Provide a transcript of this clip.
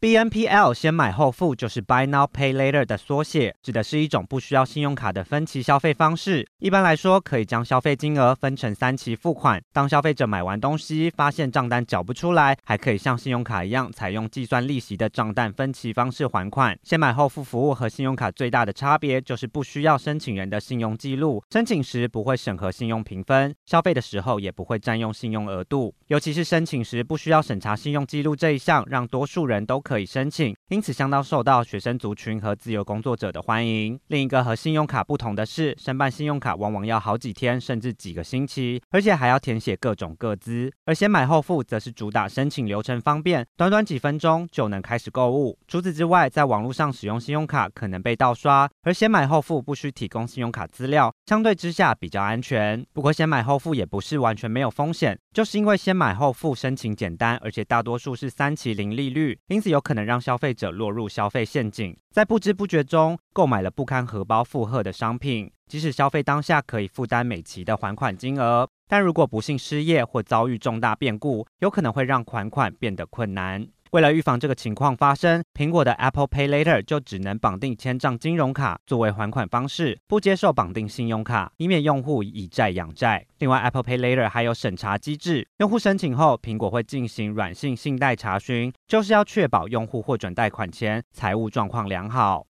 BNPL 先买后付就是 Buy Now Pay Later 的缩写，指的是一种不需要信用卡的分期消费方式。一般来说，可以将消费金额分成三期付款。当消费者买完东西发现账单缴不出来，还可以像信用卡一样采用计算利息的账单分期方式还款。先买后付服务和信用卡最大的差别就是不需要申请人的信用记录，申请时不会审核信用评分，消费的时候也不会占用信用额度。尤其是申请时不需要审查信用记录这一项，让多数人都可以申请，因此相当受到学生族群和自由工作者的欢迎。另一个和信用卡不同的是，申办信用卡往往要好几天甚至几个星期，而且还要填写各种各资。而先买后付则是主打申请流程方便，短短几分钟就能开始购物。除此之外，在网络上使用信用卡可能被盗刷，而先买后付不需提供信用卡资料，相对之下比较安全。不过先买后付也不是完全没有风险，就是因为先买后付申请简单，而且大多数是三期零利率，因此有可能让消费者落入消费陷阱，在不知不觉中购买了不堪荷包负荷的商品。即使消费当下可以负担每期的还款金额，但如果不幸失业或遭遇重大变故，有可能会让还款变得困难。为了预防这个情况发生，苹果的 Apple Pay Later 就只能绑定千账金融卡作为还款方式，不接受绑定信用卡，以免用户以债养债。另外，Apple Pay Later 还有审查机制，用户申请后，苹果会进行软性信贷查询，就是要确保用户获准贷款前财务状况良好。